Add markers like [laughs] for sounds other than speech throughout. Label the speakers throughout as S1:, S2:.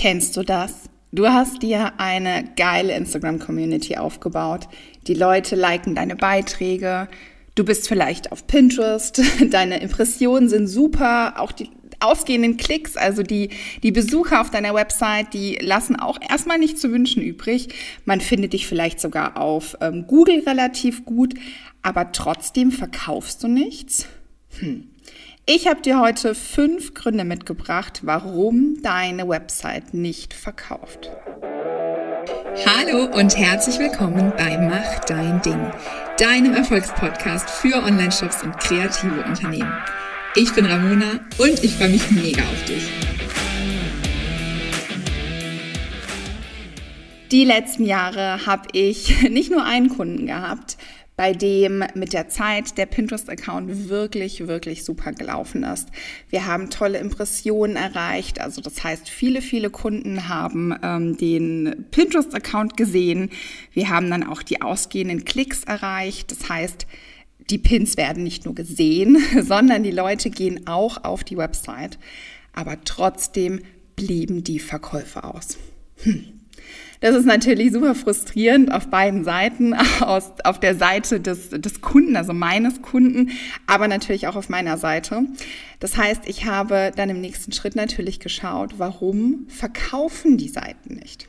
S1: Kennst du das? Du hast dir eine geile Instagram-Community aufgebaut. Die Leute liken deine Beiträge. Du bist vielleicht auf Pinterest. [laughs] Deine Impressionen sind super. Auch die ausgehenden Klicks, also die, die Besucher auf deiner Website, die lassen auch erstmal nicht zu wünschen übrig. Man findet dich vielleicht sogar auf ähm, Google relativ gut, aber trotzdem verkaufst du nichts. Hm. Ich habe dir heute fünf Gründe mitgebracht, warum deine Website nicht verkauft.
S2: Hallo und herzlich willkommen bei Mach dein Ding, deinem Erfolgspodcast für Online-Shops und kreative Unternehmen. Ich bin Ramona und ich freue mich mega auf dich.
S1: Die letzten Jahre habe ich [laughs] nicht nur einen Kunden gehabt, bei dem mit der Zeit der Pinterest-Account wirklich, wirklich super gelaufen ist. Wir haben tolle Impressionen erreicht. Also das heißt, viele, viele Kunden haben ähm, den Pinterest-Account gesehen. Wir haben dann auch die ausgehenden Klicks erreicht. Das heißt, die Pins werden nicht nur gesehen, [laughs] sondern die Leute gehen auch auf die Website. Aber trotzdem blieben die Verkäufe aus. Hm. Das ist natürlich super frustrierend auf beiden Seiten, [laughs] aus, auf der Seite des, des Kunden, also meines Kunden, aber natürlich auch auf meiner Seite. Das heißt, ich habe dann im nächsten Schritt natürlich geschaut, warum verkaufen die Seiten nicht?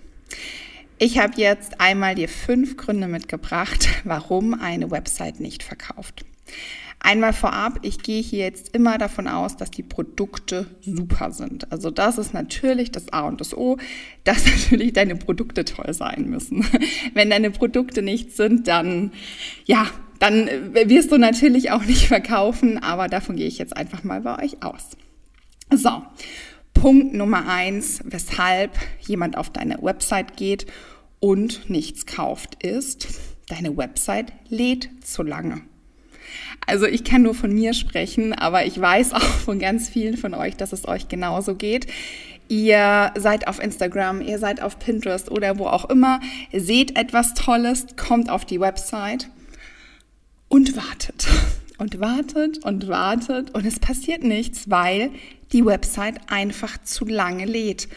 S1: Ich habe jetzt einmal dir fünf Gründe mitgebracht, [laughs] warum eine Website nicht verkauft. Einmal vorab, ich gehe hier jetzt immer davon aus, dass die Produkte super sind. Also das ist natürlich das A und das O, dass [laughs] natürlich deine Produkte toll sein müssen. [laughs] Wenn deine Produkte nicht sind, dann ja, dann wirst du natürlich auch nicht [laughs] verkaufen, aber davon gehe ich jetzt einfach mal bei euch aus. So, Punkt Nummer eins, weshalb jemand auf deine Website geht und nichts kauft, ist, deine Website lädt zu lange. Also ich kann nur von mir sprechen, aber ich weiß [laughs] auch von ganz vielen von euch, dass es euch genauso geht. Ihr seid auf Instagram, ihr seid auf Pinterest oder wo auch immer, seht etwas Tolles, kommt auf die Website und wartet [laughs] und wartet und wartet und es passiert nichts, weil die Website einfach zu lange lädt.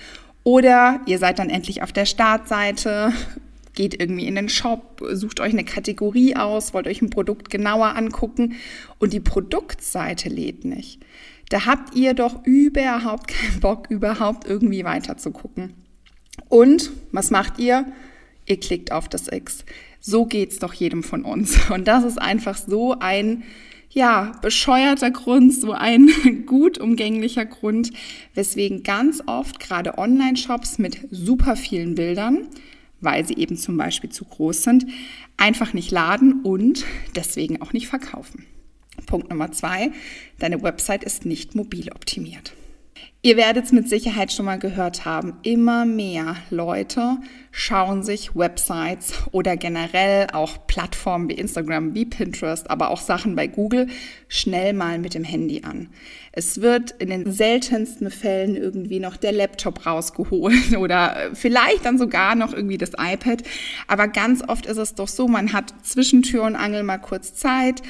S1: Oder ihr seid dann endlich auf der Startseite, geht irgendwie in den Shop, sucht euch eine Kategorie aus, wollt euch ein Produkt genauer angucken und die Produktseite lädt nicht. Da habt ihr doch überhaupt keinen Bock, überhaupt irgendwie weiter zu gucken. Und was macht ihr? Ihr klickt auf das X. So geht's doch jedem von uns. Und das ist einfach so ein, ja, bescheuerter Grund, so ein [laughs] gut umgänglicher Grund, weswegen ganz oft gerade Online-Shops mit super vielen Bildern, weil sie eben zum Beispiel zu groß sind, einfach nicht laden und deswegen auch nicht verkaufen. Punkt Nummer zwei, deine Website ist nicht mobil optimiert. Ihr werdet es mit Sicherheit schon mal gehört haben. Immer mehr Leute schauen sich Websites oder generell auch Plattformen wie Instagram, wie Pinterest, aber auch Sachen bei Google schnell mal mit dem Handy an. Es wird in den seltensten Fällen irgendwie noch der Laptop rausgeholt [laughs] oder vielleicht dann sogar noch irgendwie das iPad. Aber ganz oft ist es doch so, man hat zwischen Tür und Angel mal kurz Zeit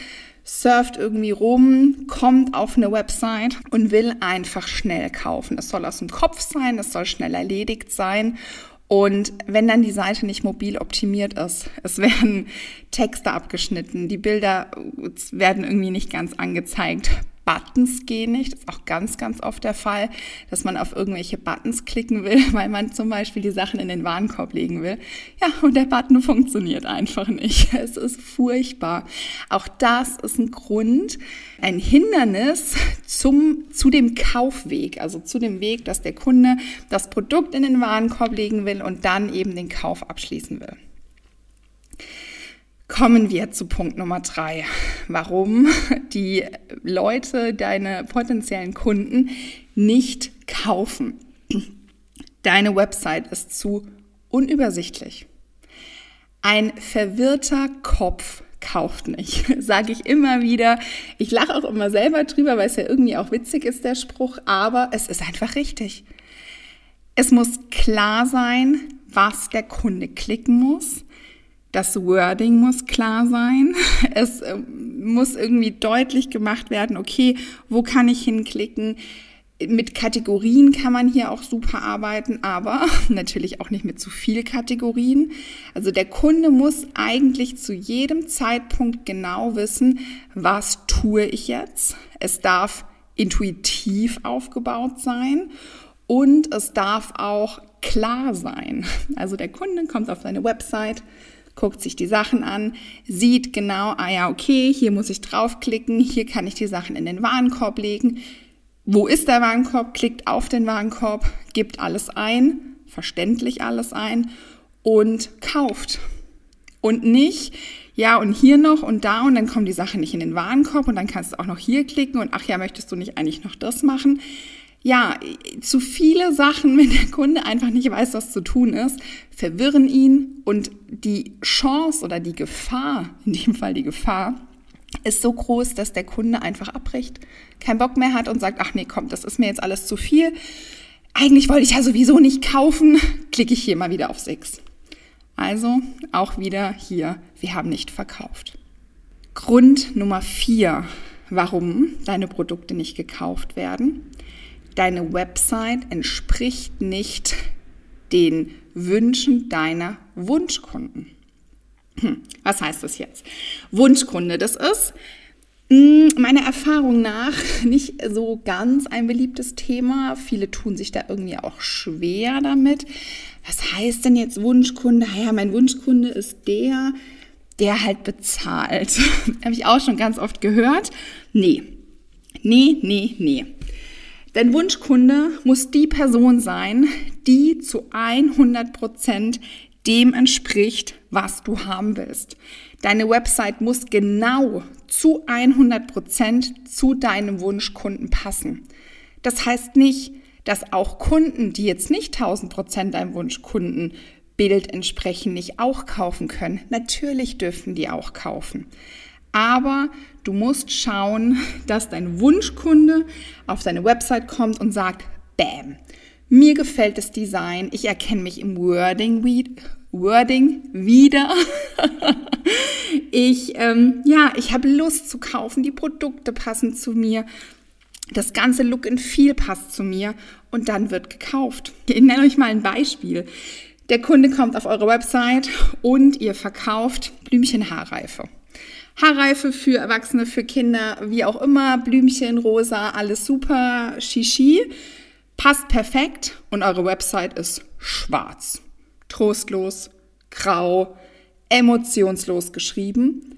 S1: surft irgendwie rum, kommt auf eine Website und will einfach schnell kaufen. Es soll aus dem Kopf sein, es soll schnell erledigt sein. Und wenn dann die Seite nicht mobil optimiert ist, es [laughs] werden Texte abgeschnitten, die Bilder werden irgendwie nicht ganz angezeigt, Buttons gehen nicht. Das ist auch ganz, ganz oft der Fall, dass man auf irgendwelche Buttons klicken will, [laughs] weil man zum Beispiel die Sachen in den Warenkorb legen will. Ja, und der Button funktioniert einfach nicht. [laughs] Es ist furchtbar. Auch das ist ein Grund, ein Hindernis zum, zu dem Kaufweg, also zu dem Weg, dass der Kunde das Produkt in den Warenkorb legen will und dann eben den Kauf abschließen will. Kommen wir zu Punkt Nummer drei. Warum die Leute, deine potenziellen Kunden nicht kaufen. Deine Website ist zu unübersichtlich. Ein verwirrter Kopf kauft nicht, [laughs] sage ich immer wieder. Ich lache auch immer selber drüber, weil es ja irgendwie auch witzig ist, der Spruch, aber es ist einfach richtig. Es muss klar sein, was der Kunde klicken muss. Das Wording muss klar sein. [laughs] Es äh, muss irgendwie deutlich gemacht werden, okay, wo kann ich hinklicken? Mit Kategorien kann man hier auch super arbeiten, aber [laughs] natürlich auch nicht mit zu viel Kategorien. Also der Kunde muss eigentlich zu jedem Zeitpunkt genau wissen, was tue ich jetzt. Es darf intuitiv aufgebaut sein und es darf auch klar sein. Also der Kunde kommt auf seine Website, guckt sich die Sachen an, sieht genau, ah ja, okay, hier muss ich draufklicken, hier kann ich die Sachen in den Warenkorb legen. Wo ist der Warenkorb? Klickt auf den Warenkorb, gibt alles ein, verständlich alles ein und kauft. Und nicht, ja, und hier noch und da und dann kommen die Sachen nicht in den Warenkorb und dann kannst du auch noch hier klicken und ach ja, möchtest du nicht eigentlich noch das machen? Ja, zu viele Sachen, wenn der Kunde einfach nicht weiß, was zu tun ist, verwirren ihn und die Chance oder die Gefahr, in dem Fall die Gefahr, ist so groß, dass der Kunde einfach abbricht, keinen Bock mehr hat und sagt, ach nee, komm, das ist mir jetzt alles zu viel. Eigentlich wollte ich ja sowieso nicht kaufen, klicke ich hier mal wieder auf 6. Also auch wieder hier, wir haben nicht verkauft. Grund Nummer 4, warum deine Produkte nicht gekauft werden deine Website entspricht nicht den Wünschen deiner Wunschkunden. Hm, was heißt das jetzt? Wunschkunde, das ist hm, meiner Erfahrung nach [laughs] nicht so ganz ein beliebtes Thema. Viele tun sich da irgendwie auch schwer damit. Was heißt denn jetzt Wunschkunde? Ja, mein Wunschkunde ist der, der halt bezahlt. [laughs] Habe ich auch schon ganz oft gehört. Nee, nee, nee, nee. Dein Wunschkunde muss die Person sein, die zu 100 Prozent dem entspricht, was du haben willst. Deine Website muss genau zu 100 Prozent zu deinem Wunschkunden passen. Das heißt nicht, dass auch Kunden, die jetzt nicht 1000 Prozent deinem Wunschkundenbild entsprechen, nicht auch kaufen können. Natürlich dürfen die auch kaufen. Aber du musst schauen, dass dein Wunschkunde auf deine Website kommt und sagt, bam, mir gefällt das Design, ich erkenne mich im Wording, Wording wieder. [laughs] ich, ähm, ja, ich habe Lust zu kaufen, die Produkte passen zu mir. Das ganze Look and Feel passt zu mir und dann wird gekauft. Ich nenne euch mal ein Beispiel. Der Kunde kommt auf eure Website und ihr verkauft Blümchen Haarreife. Haarreife für Erwachsene, für Kinder, wie auch immer, Blümchen, rosa, alles super, Shishi. Passt perfekt und eure Website ist schwarz, trostlos, grau, emotionslos geschrieben.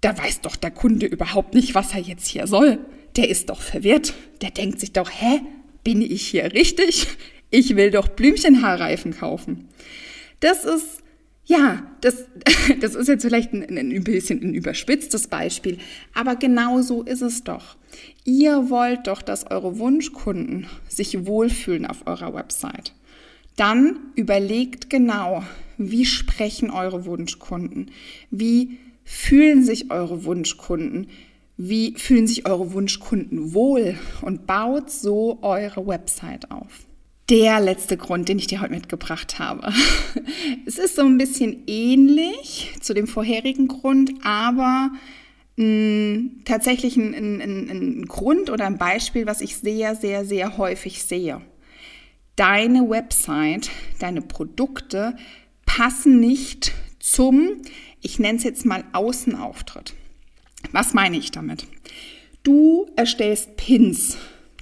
S1: Da weiß doch der Kunde überhaupt nicht, was er jetzt hier soll. Der ist doch verwirrt. Der denkt sich doch, hä, bin ich hier richtig? Ich will doch Blümchenhaarreifen kaufen. Das ist ja, das, [laughs] das ist jetzt vielleicht ein, ein bisschen ein überspitztes Beispiel, aber genau so ist es doch. Ihr wollt doch, dass eure Wunschkunden sich wohlfühlen auf eurer Website. Dann überlegt genau, wie sprechen eure Wunschkunden? Wie fühlen sich eure Wunschkunden? Wie fühlen sich eure Wunschkunden wohl? Und baut so eure Website auf der letzte Grund, den ich dir heute mitgebracht habe. [laughs] Es ist so ein bisschen ähnlich zu dem vorherigen Grund, aber mh, mm, tatsächlich ein, ein, ein Grund oder ein Beispiel, was ich sehr, sehr, sehr häufig sehe. Deine Website, deine Produkte passen nicht zum, ich nenne es jetzt mal Außenauftritt. Was meine ich damit? Du erstellst Pins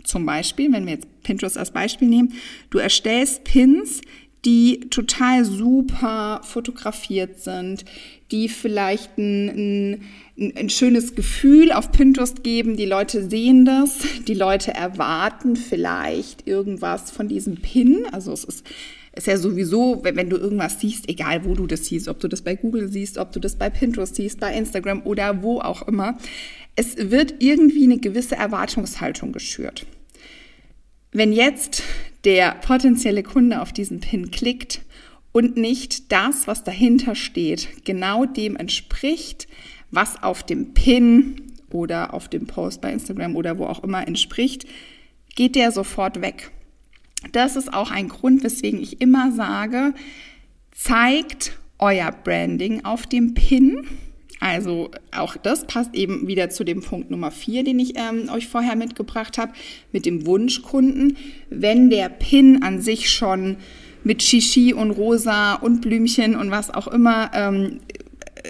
S1: zum Beispiel, wenn wir jetzt Pinterest als Beispiel nehmen, du erstellst Pins, die total super fotografiert sind, die vielleicht ein, ein, ein, schönes Gefühl auf Pinterest geben. Die Leute sehen das, die Leute erwarten vielleicht irgendwas von diesem Pin. Also es ist, ist ja sowieso, wenn, wenn du irgendwas siehst, egal wo du das siehst, ob du das bei Google siehst, ob du das bei Pinterest siehst, bei Instagram oder wo auch immer, es wird irgendwie eine gewisse Erwartungshaltung geschürt. Wenn jetzt der potenzielle Kunde auf diesen Pin klickt und nicht das, was dahinter steht, genau dem entspricht, was auf dem Pin oder auf dem Post bei Instagram oder wo auch immer entspricht, geht der sofort weg. Das ist auch ein Grund, weswegen ich immer sage, zeigt euer Branding auf dem Pin Also auch das passt eben wieder zu dem Punkt Nummer vier, den ich ähm, euch vorher mitgebracht habe, mit dem Wunschkunden. Wenn der Pin an sich schon mit Shishi und Rosa und Blümchen und was auch immer ähm,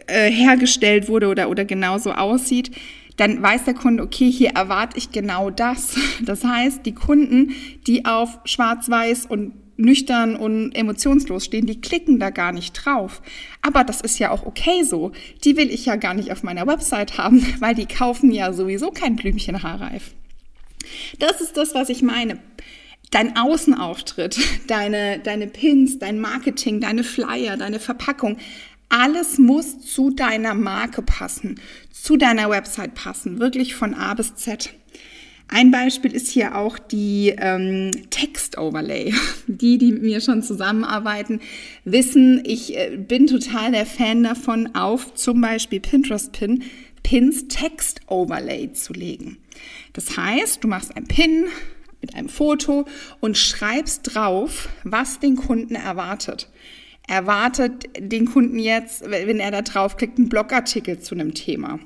S1: äh, hergestellt wurde oder, oder genauso aussieht, dann weiß der Kunde, okay, hier erwarte ich genau das. [laughs] Das heißt, die Kunden, die auf schwarz-weiß und nüchtern und emotionslos stehen, die klicken da gar nicht drauf. Aber das ist ja auch okay so. Die will ich ja gar nicht auf meiner Website haben, [laughs] weil die kaufen ja sowieso kein Blümchen haarreif. Das ist das, was ich meine. Dein Außenauftritt, [laughs] deine, deine Pins, dein Marketing, deine Flyer, deine Verpackung, alles muss zu deiner Marke passen, zu deiner Website passen, wirklich von A bis Z. Ein Beispiel ist hier auch die ähm, Text-Overlay. [laughs] Die, die mit mir schon zusammenarbeiten, wissen, ich äh, bin total der Fan davon, auf zum Beispiel Pinterest-Pin Pins Text-Overlay zu legen. Das heißt, du machst ein Pin mit einem Foto und schreibst drauf, was den Kunden erwartet erwartet den Kunden jetzt, wenn er da draufklickt, einen Blogartikel zu einem Thema.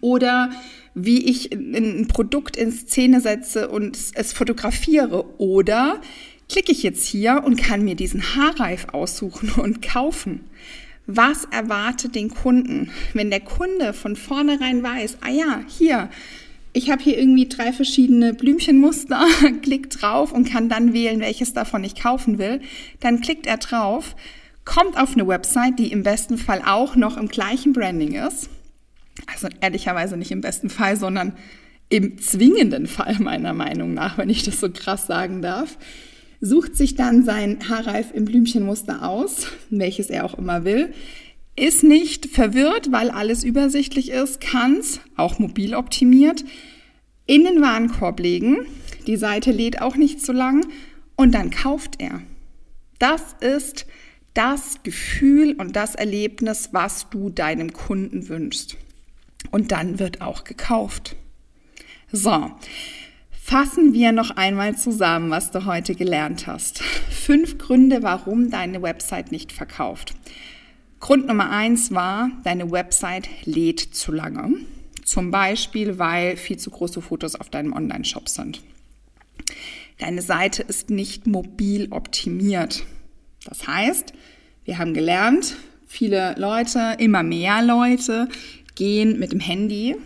S1: Oder wie ich ein Produkt in Szene setze und es fotografiere. Oder klicke ich jetzt hier und kann mir diesen Haarreif aussuchen [laughs] und kaufen. Was erwartet den Kunden? Wenn der Kunde von vornherein weiß, ah ja, hier, ich habe hier irgendwie drei verschiedene Blümchenmuster, [laughs] klickt drauf und kann dann wählen, welches davon ich kaufen will, dann klickt er drauf, kommt auf eine Website, die im besten Fall auch noch im gleichen Branding ist also ehrlicherweise nicht im besten Fall, sondern im zwingenden Fall meiner Meinung nach, wenn ich das so krass sagen darf, sucht sich dann sein Haarreif im Blümchenmuster aus, welches er auch immer will, ist nicht verwirrt, weil alles übersichtlich ist, kann es, auch mobil optimiert, in den Warenkorb legen. Die Seite lädt auch nicht so lang und dann kauft er. Das ist das Gefühl und das Erlebnis, was du deinem Kunden wünschst und dann wird auch gekauft. So, fassen wir noch einmal zusammen, was du heute gelernt hast. Fünf Gründe, warum deine Website nicht verkauft. Grund Nummer eins war, deine Website lädt zu lange. Zum Beispiel, weil viel zu große Fotos auf deinem Online-Shop sind. Deine Seite ist nicht mobil optimiert. Das heißt, wir haben gelernt, viele Leute, immer mehr Leute gehen mit dem Handy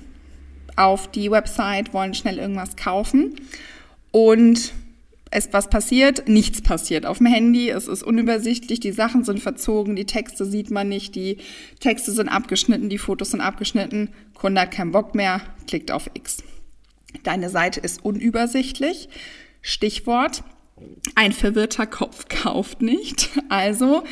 S1: auf die Website, wollen schnell irgendwas kaufen und es, was passiert? Nichts passiert auf dem Handy. Es ist unübersichtlich, die Sachen sind verzogen, die Texte sieht man nicht, die Texte sind abgeschnitten, die Fotos sind abgeschnitten. Kunde hat keinen Bock mehr, klickt auf X. Deine Seite ist unübersichtlich. Stichwort, ein verwirrter Kopf [laughs] kauft nicht. Also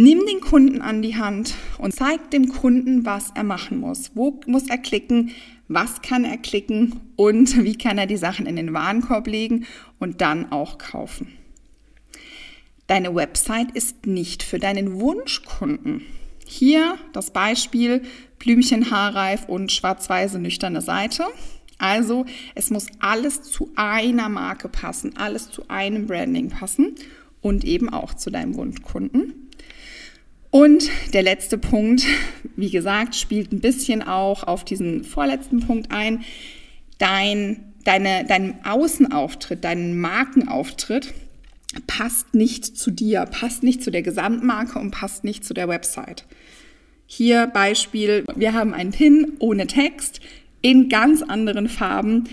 S1: Nimm den Kunden an die Hand und zeig dem Kunden, was er machen muss. Wo muss er klicken? Was kann er klicken? Und wie kann er die Sachen in den Warenkorb legen und dann auch kaufen? Deine Website ist nicht für deinen Wunschkunden. Hier das Beispiel Blümchen haarreif und schwarz-weiße nüchterne Seite. Also es muss alles zu einer Marke passen, alles zu einem Branding passen und eben auch zu deinem Wunschkunden. Und der letzte Punkt, wie gesagt, spielt ein bisschen auch auf diesen vorletzten Punkt ein. Dein, deine, dein Außenauftritt, dein Markenauftritt passt nicht zu dir, passt nicht zu der Gesamtmarke und passt nicht zu der Website. Hier Beispiel, wir haben einen Pin ohne Text in ganz anderen Farben.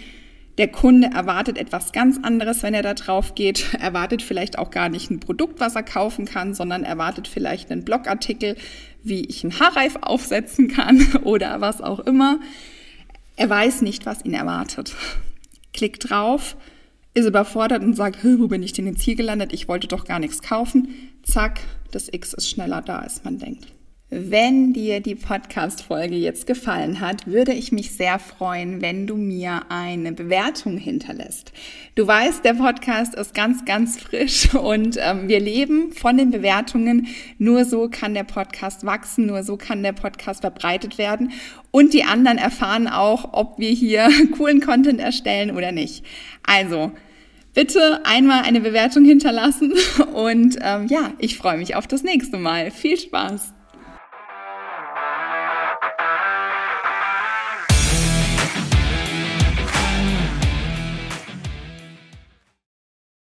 S1: Der Kunde erwartet etwas ganz anderes, wenn er da drauf geht, [laughs] erwartet vielleicht auch gar nicht ein Produkt, was er kaufen kann, sondern erwartet vielleicht einen Blogartikel, wie ich einen Haarreif aufsetzen kann [laughs] oder was auch immer. Er weiß nicht, was ihn erwartet. Klickt drauf, ist überfordert und sagt, wo bin ich denn jetzt hier gelandet? Ich wollte doch gar nichts kaufen. Zack, das X ist schneller da, als man denkt. Wenn dir die Podcast-Folge jetzt gefallen hat, würde ich mich sehr freuen, wenn du mir eine Bewertung hinterlässt. Du weißt, der Podcast ist ganz, ganz frisch [laughs] und ähm, wir leben von den Bewertungen. Nur so kann der Podcast wachsen, nur so kann der Podcast verbreitet werden und die anderen erfahren auch, ob wir hier [laughs] coolen Content erstellen oder nicht. Also, bitte einmal eine Bewertung hinterlassen [laughs] und ähm, ja, ich freue mich auf das nächste Mal. Viel Spaß!